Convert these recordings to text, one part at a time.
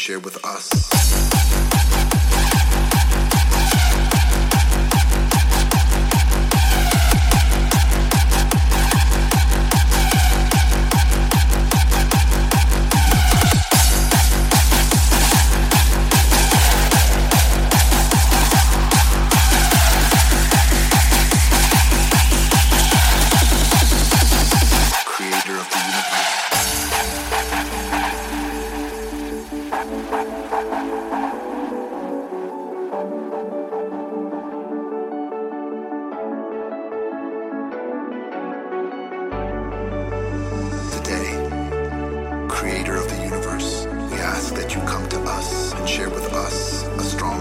share with us. and share with us a strong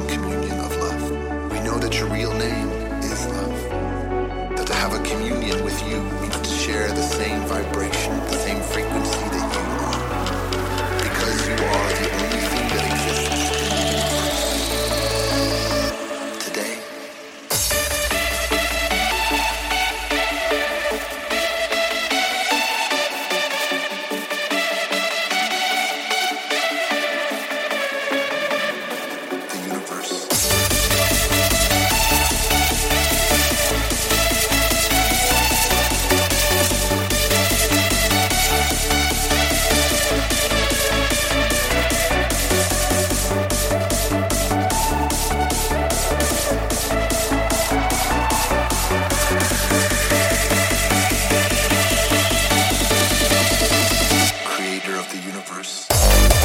universe.